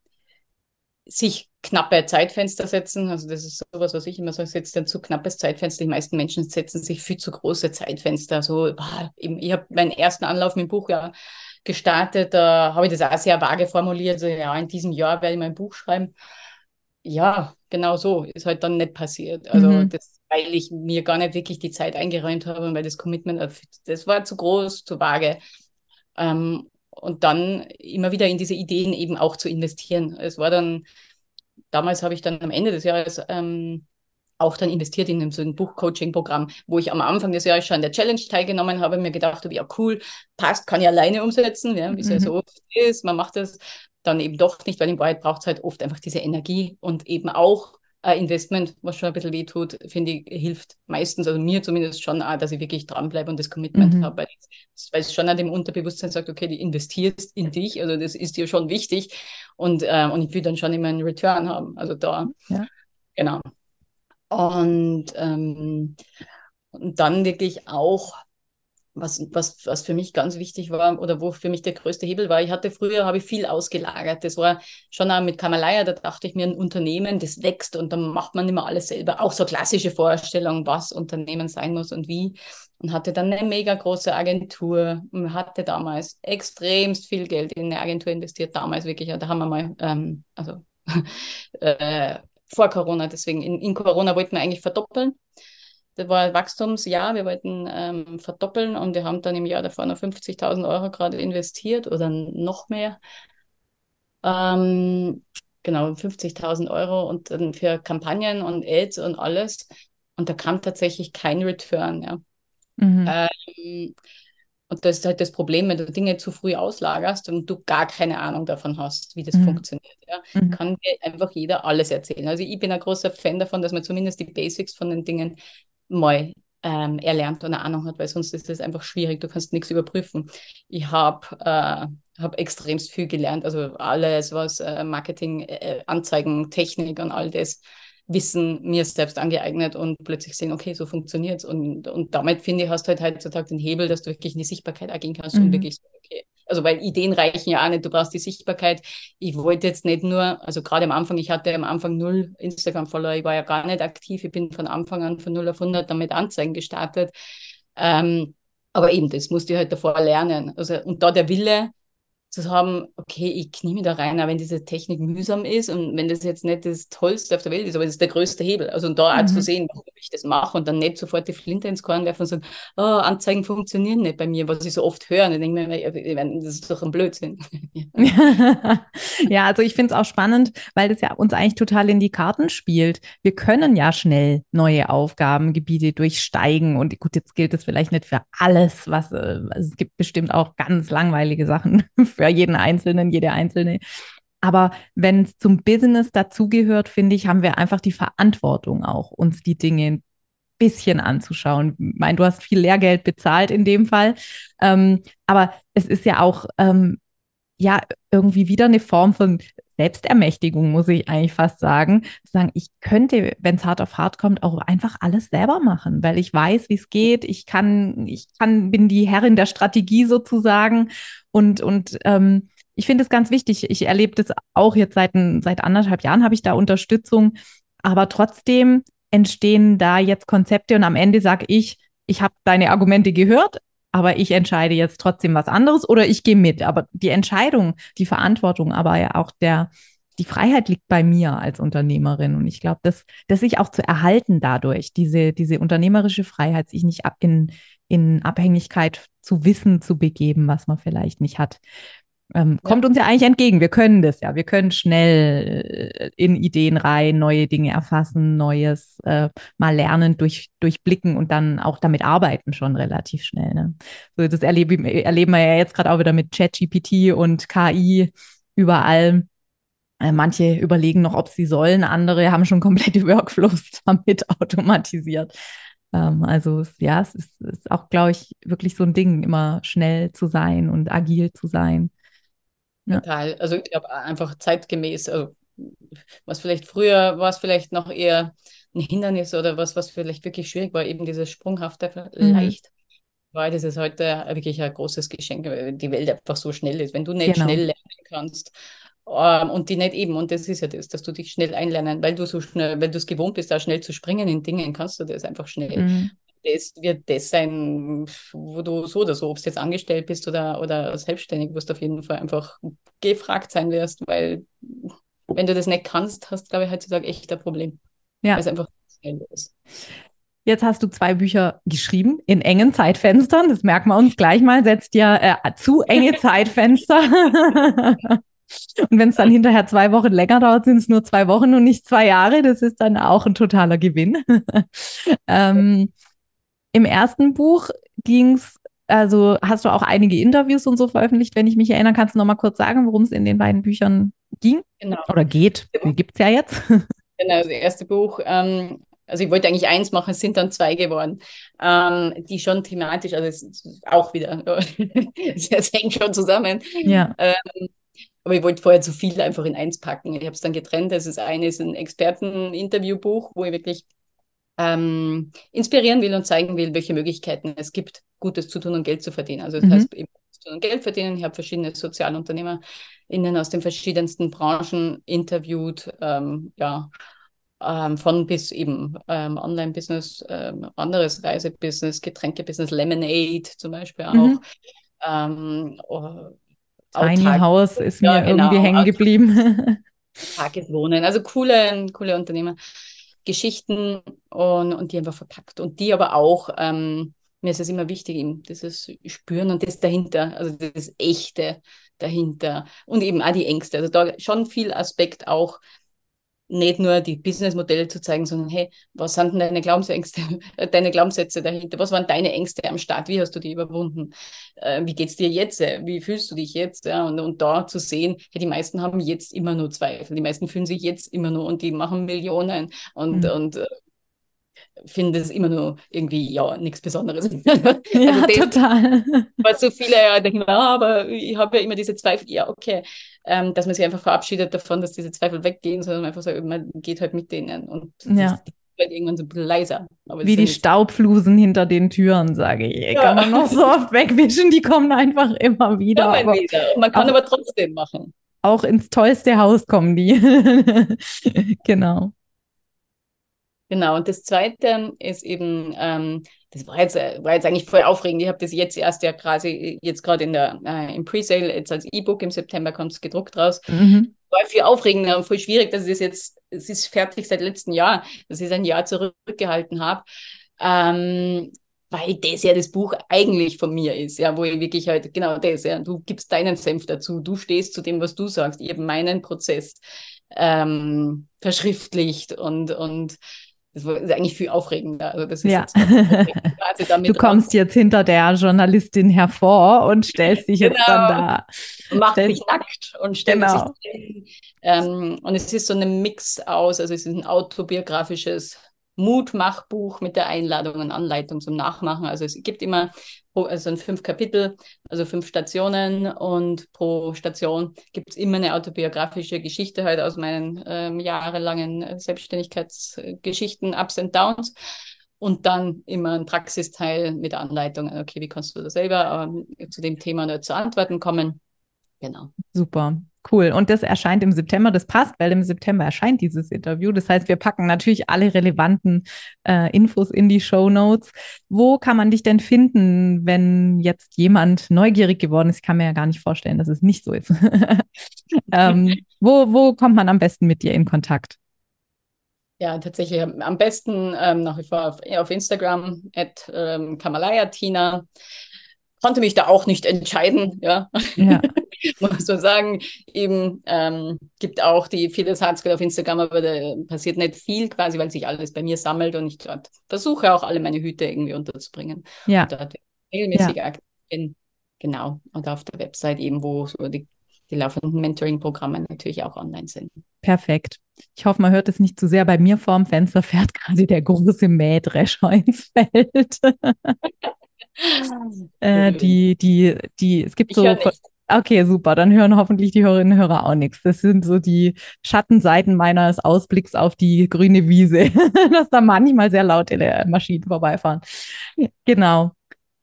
[SPEAKER 2] sich knappe Zeitfenster setzen. Also das ist sowas, was ich immer sage, setzt ein zu knappes Zeitfenster. Die meisten Menschen setzen sich viel zu große Zeitfenster. So, ich habe meinen ersten Anlauf mit dem Buch ja gestartet. Da habe ich das auch sehr vage formuliert. So, ja, in diesem Jahr werde ich mein Buch schreiben. Ja, genau so ist halt dann nicht passiert. Also mhm. das, weil ich mir gar nicht wirklich die Zeit eingeräumt habe und weil das Commitment, das war zu groß, zu vage. Ähm, und dann immer wieder in diese Ideen eben auch zu investieren. Es war dann, damals habe ich dann am Ende des Jahres ähm, auch dann investiert in so ein Buchcoaching-Programm, wo ich am Anfang des Jahres schon an der Challenge teilgenommen habe, mir gedacht habe, ja cool, passt, kann ich alleine umsetzen, ja, wie es mhm. ja so oft ist, man macht das dann eben doch nicht, weil in Wahrheit braucht es halt oft einfach diese Energie und eben auch ein Investment, was schon ein bisschen weh tut, finde ich, hilft meistens, also mir zumindest schon auch, dass ich wirklich dranbleibe und das Commitment mhm. habe, weil, weil es schon an dem Unterbewusstsein sagt, okay, du investierst in dich, also das ist dir schon wichtig und, äh, und ich will dann schon immer einen Return haben, also da, ja. genau. Und, ähm, und dann wirklich auch, was, was, was für mich ganz wichtig war oder wo für mich der größte Hebel war, ich hatte früher, habe ich viel ausgelagert. Das war schon auch mit Kamalaya, da dachte ich mir, ein Unternehmen, das wächst und dann macht man immer alles selber. Auch so klassische Vorstellungen, was Unternehmen sein muss und wie. Und hatte dann eine mega große Agentur und hatte damals extremst viel Geld in eine Agentur investiert, damals wirklich. Da haben wir mal, ähm, also äh, vor Corona. Deswegen in, in Corona wollten wir eigentlich verdoppeln. Das war ein Wachstumsjahr. Wir wollten ähm, verdoppeln und wir haben dann im Jahr davor noch 50.000 Euro gerade investiert oder noch mehr. Ähm, genau, 50.000 Euro und dann für Kampagnen und Ads und alles. Und da kam tatsächlich kein Return. Ja. Mhm. Ähm, und das ist halt das Problem, wenn du Dinge zu früh auslagerst und du gar keine Ahnung davon hast, wie das mhm. funktioniert. Ja, mhm. Kann dir einfach jeder alles erzählen. Also ich bin ein großer Fan davon, dass man zumindest die Basics von den Dingen mal ähm, erlernt und eine Ahnung hat, weil sonst ist das einfach schwierig. Du kannst nichts überprüfen. Ich habe äh, hab extremst viel gelernt, also alles, was äh, Marketing, äh, Anzeigen, Technik und all das Wissen mir selbst angeeignet und plötzlich sehen, okay, so funktioniert es. Und, und damit, finde ich, hast du halt heutzutage den Hebel, dass du wirklich in die Sichtbarkeit agieren kannst mhm. und wirklich so, okay. Also, weil Ideen reichen ja auch nicht, du brauchst die Sichtbarkeit. Ich wollte jetzt nicht nur, also gerade am Anfang, ich hatte am Anfang null Instagram-Follower, ich war ja gar nicht aktiv, ich bin von Anfang an von 0 auf 100 damit Anzeigen gestartet. Ähm, aber eben, das musste ich halt davor lernen. Also, und da der Wille, zu haben, okay, ich knie mich da rein, auch wenn diese Technik mühsam ist und wenn das jetzt nicht das Tollste auf der Welt ist, aber das ist der größte Hebel. Also und da mhm. auch zu mhm. sehen, warum ich das mache und dann nicht sofort die Flinte ins Korn werfen und sagen, oh, Anzeigen funktionieren nicht bei mir, was ich so oft höre. Und ich denke mir, das ist doch ein Blödsinn.
[SPEAKER 1] ja, also ich finde es auch spannend, weil das ja uns eigentlich total in die Karten spielt. Wir können ja schnell neue Aufgabengebiete durchsteigen und gut, jetzt gilt es vielleicht nicht für alles, was äh, es gibt bestimmt auch ganz langweilige Sachen für jeden Einzelnen, jede Einzelne. Aber wenn es zum Business dazugehört, finde ich, haben wir einfach die Verantwortung auch, uns die Dinge ein bisschen anzuschauen. Ich meine, du hast viel Lehrgeld bezahlt in dem Fall. Ähm, aber es ist ja auch ähm, ja irgendwie wieder eine Form von Selbstermächtigung, muss ich eigentlich fast sagen. Sagen, ich könnte, wenn es hart auf hart kommt, auch einfach alles selber machen, weil ich weiß, wie es geht. Ich kann, ich kann, bin die Herrin der Strategie sozusagen. Und, und ähm, ich finde es ganz wichtig. Ich erlebe das auch jetzt seit, seit anderthalb Jahren habe ich da Unterstützung. Aber trotzdem entstehen da jetzt Konzepte und am Ende sage ich, ich habe deine Argumente gehört, aber ich entscheide jetzt trotzdem was anderes oder ich gehe mit. Aber die Entscheidung, die Verantwortung, aber ja auch der, die Freiheit liegt bei mir als Unternehmerin. Und ich glaube, dass, dass sich auch zu erhalten dadurch, diese, diese unternehmerische Freiheit, sich nicht in, in Abhängigkeit zu Wissen zu begeben, was man vielleicht nicht hat. Ähm, ja. Kommt uns ja eigentlich entgegen. Wir können das ja. Wir können schnell äh, in Ideen rein, neue Dinge erfassen, Neues äh, mal lernen, durch, durchblicken und dann auch damit arbeiten schon relativ schnell. Ne? So, das erlebe, erleben wir ja jetzt gerade auch wieder mit ChatGPT und KI überall. Äh, manche überlegen noch, ob sie sollen, andere haben schon komplette Workflows damit automatisiert. Ähm, also ja, es ist, ist auch, glaube ich, wirklich so ein Ding, immer schnell zu sein und agil zu sein.
[SPEAKER 2] Total. Also ich glaube einfach zeitgemäß, also was vielleicht früher war es vielleicht noch eher ein Hindernis oder was, was vielleicht wirklich schwierig war, eben dieses sprunghafte mhm. leicht. Weil das ist heute wirklich ein großes Geschenk, weil die Welt einfach so schnell ist. Wenn du nicht genau. schnell lernen kannst ähm, und die nicht eben, und das ist ja das, dass du dich schnell einlernen, weil du so schnell, weil du es gewohnt bist, da schnell zu springen in Dingen, kannst du das einfach schnell. Mhm das wird das sein, wo du so oder so, ob du jetzt angestellt bist oder, oder selbstständig, wirst du auf jeden Fall einfach gefragt sein wirst, weil wenn du das nicht kannst, hast du, glaube ich, heutzutage echt ein Problem. Ja. Weil es einfach schnell ist.
[SPEAKER 1] Jetzt hast du zwei Bücher geschrieben in engen Zeitfenstern. Das merken wir uns gleich mal. Setzt ja äh, zu enge Zeitfenster. und wenn es dann hinterher zwei Wochen länger dauert, sind es nur zwei Wochen und nicht zwei Jahre. Das ist dann auch ein totaler Gewinn. ähm, Im ersten Buch ging es, also hast du auch einige Interviews und so veröffentlicht. Wenn ich mich erinnern, kannst du noch mal kurz sagen, worum es in den beiden Büchern ging genau. oder geht. Die gibt es ja jetzt.
[SPEAKER 2] Genau, das erste Buch ähm, also ich wollte eigentlich eins machen, es sind dann zwei geworden, ähm, die schon thematisch, also es ist auch wieder, es hängt schon zusammen. Ja. Ähm, aber ich wollte vorher zu viel einfach in eins packen. Ich habe es dann getrennt. Das ist eine ist ein Experten-Interviewbuch, wo ich wirklich ähm, inspirieren will und zeigen will, welche Möglichkeiten es gibt, Gutes zu tun und Geld zu verdienen. Also das mhm. heißt, eben tun und Geld verdienen. Ich habe verschiedene SozialunternehmerInnen aus den verschiedensten Branchen interviewt. Ähm, ja, ähm, von bis eben ähm, Online-Business, ähm, anderes Reisebusiness, Getränkebusiness, Lemonade zum Beispiel auch. Mhm. Ähm,
[SPEAKER 1] oh, Tiny House ist mir ja, genau, irgendwie hängen geblieben.
[SPEAKER 2] Tageswohnen, also coole, coole Unternehmer. Geschichten und, und die einfach verpackt. Und die aber auch, ähm, mir ist es immer wichtig, eben dieses Spüren und das dahinter, also das Echte dahinter und eben auch die Ängste. Also da schon viel Aspekt auch nicht nur die Businessmodelle zu zeigen, sondern hey, was sind denn deine Glaubensängste, deine Glaubenssätze dahinter? Was waren deine Ängste am Start? Wie hast du die überwunden? Äh, wie geht's dir jetzt? Wie fühlst du dich jetzt? Ja, und, und da zu sehen, hey, die meisten haben jetzt immer nur Zweifel. Die meisten fühlen sich jetzt immer nur und die machen Millionen und, mhm. und äh, finde es immer nur irgendwie, ja, nichts Besonderes.
[SPEAKER 1] ja, also total.
[SPEAKER 2] Weil so viele ja denken, ah, aber ich habe ja immer diese Zweifel. Ja, okay. Ähm, dass man sich einfach verabschiedet davon, dass diese Zweifel weggehen, sondern einfach sagt, man geht halt mit denen und
[SPEAKER 1] ja.
[SPEAKER 2] das, halt irgendwann so leiser.
[SPEAKER 1] Aber Wie die Staubflusen hinter den Türen, sage ich. Ja. Kann man noch so oft wegwischen, die kommen einfach immer wieder.
[SPEAKER 2] Aber, wieder. Man kann aber trotzdem machen.
[SPEAKER 1] Auch ins tollste Haus kommen die. genau.
[SPEAKER 2] Genau, und das Zweite ist eben, ähm, das war jetzt, war jetzt eigentlich voll aufregend. Ich habe das jetzt erst ja quasi, jetzt gerade in der, äh, im Presale, jetzt als E-Book im September kommt es gedruckt raus. Mhm. War viel aufregender und voll schwierig, dass ich das jetzt, es ist fertig seit letztem Jahr, dass ich es ein Jahr zurückgehalten habe. Ähm, weil das ja das Buch eigentlich von mir ist, ja, wo ich wirklich halt, genau das, ja, du gibst deinen Senf dazu, du stehst zu dem, was du sagst, habe meinen Prozess ähm, verschriftlicht und, und das ist eigentlich viel aufregender. Also das ist
[SPEAKER 1] ja. du kommst raus. jetzt hinter der Journalistin hervor und stellst dich genau. jetzt dann da.
[SPEAKER 2] Und macht stellst, dich nackt und stellt genau. sich. Ähm, und es ist so ein Mix aus, also es ist ein autobiografisches Mutmachbuch mit der Einladung und Anleitung zum Nachmachen. Also es gibt immer also fünf Kapitel, also fünf Stationen und pro Station gibt es immer eine autobiografische Geschichte halt aus meinen ähm, jahrelangen Selbstständigkeitsgeschichten, Ups and Downs. Und dann immer ein Praxisteil mit Anleitung. Okay, wie kannst du da selber ähm, zu dem Thema oder zu Antworten kommen? Genau.
[SPEAKER 1] Super. Cool. Und das erscheint im September. Das passt, weil im September erscheint dieses Interview. Das heißt, wir packen natürlich alle relevanten äh, Infos in die Show Notes. Wo kann man dich denn finden, wenn jetzt jemand neugierig geworden ist? Ich kann mir ja gar nicht vorstellen, dass es nicht so ist. ähm, wo, wo kommt man am besten mit dir in Kontakt?
[SPEAKER 2] Ja, tatsächlich am besten ähm, nach wie vor auf, auf Instagram, at ähm, Kamalaya Tina konnte mich da auch nicht entscheiden, ja. ja. Muss man sagen, eben ähm, gibt auch die viele Satzgeld auf Instagram, aber da passiert nicht viel quasi, weil sich alles bei mir sammelt und ich dort versuche auch alle meine Hüte irgendwie unterzubringen.
[SPEAKER 1] Ja.
[SPEAKER 2] Und dort regelmäßig ja. aktiv bin. Genau. Und auf der Website eben, wo so die, die laufenden Mentoring-Programme natürlich auch online sind.
[SPEAKER 1] Perfekt. Ich hoffe, man hört es nicht zu sehr. Bei mir vorm Fenster fährt gerade der große Mähdrescher ins Feld. äh, die, die, die, es gibt ich so. Okay, super. Dann hören hoffentlich die Hörerinnen und Hörer auch nichts. Das sind so die Schattenseiten meines Ausblicks auf die grüne Wiese, dass da manchmal sehr laute Maschinen vorbeifahren. Genau.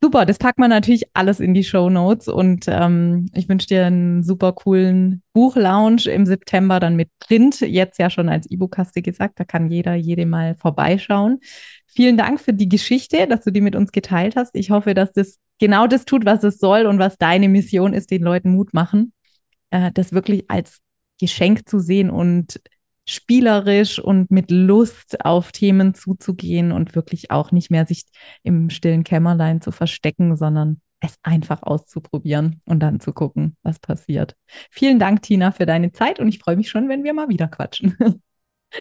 [SPEAKER 1] Super, das packt man natürlich alles in die Show Notes und ähm, ich wünsche dir einen super coolen Buchlaunch im September dann mit Print, jetzt ja schon als E-Book hast du gesagt, da kann jeder, jede mal vorbeischauen. Vielen Dank für die Geschichte, dass du die mit uns geteilt hast. Ich hoffe, dass das genau das tut, was es soll und was deine Mission ist, den Leuten Mut machen, äh, das wirklich als Geschenk zu sehen und spielerisch und mit Lust auf Themen zuzugehen und wirklich auch nicht mehr sich im stillen Kämmerlein zu verstecken, sondern es einfach auszuprobieren und dann zu gucken, was passiert. Vielen Dank, Tina, für deine Zeit und ich freue mich schon, wenn wir mal wieder quatschen.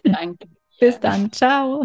[SPEAKER 2] Danke.
[SPEAKER 1] Bis dann. Ciao.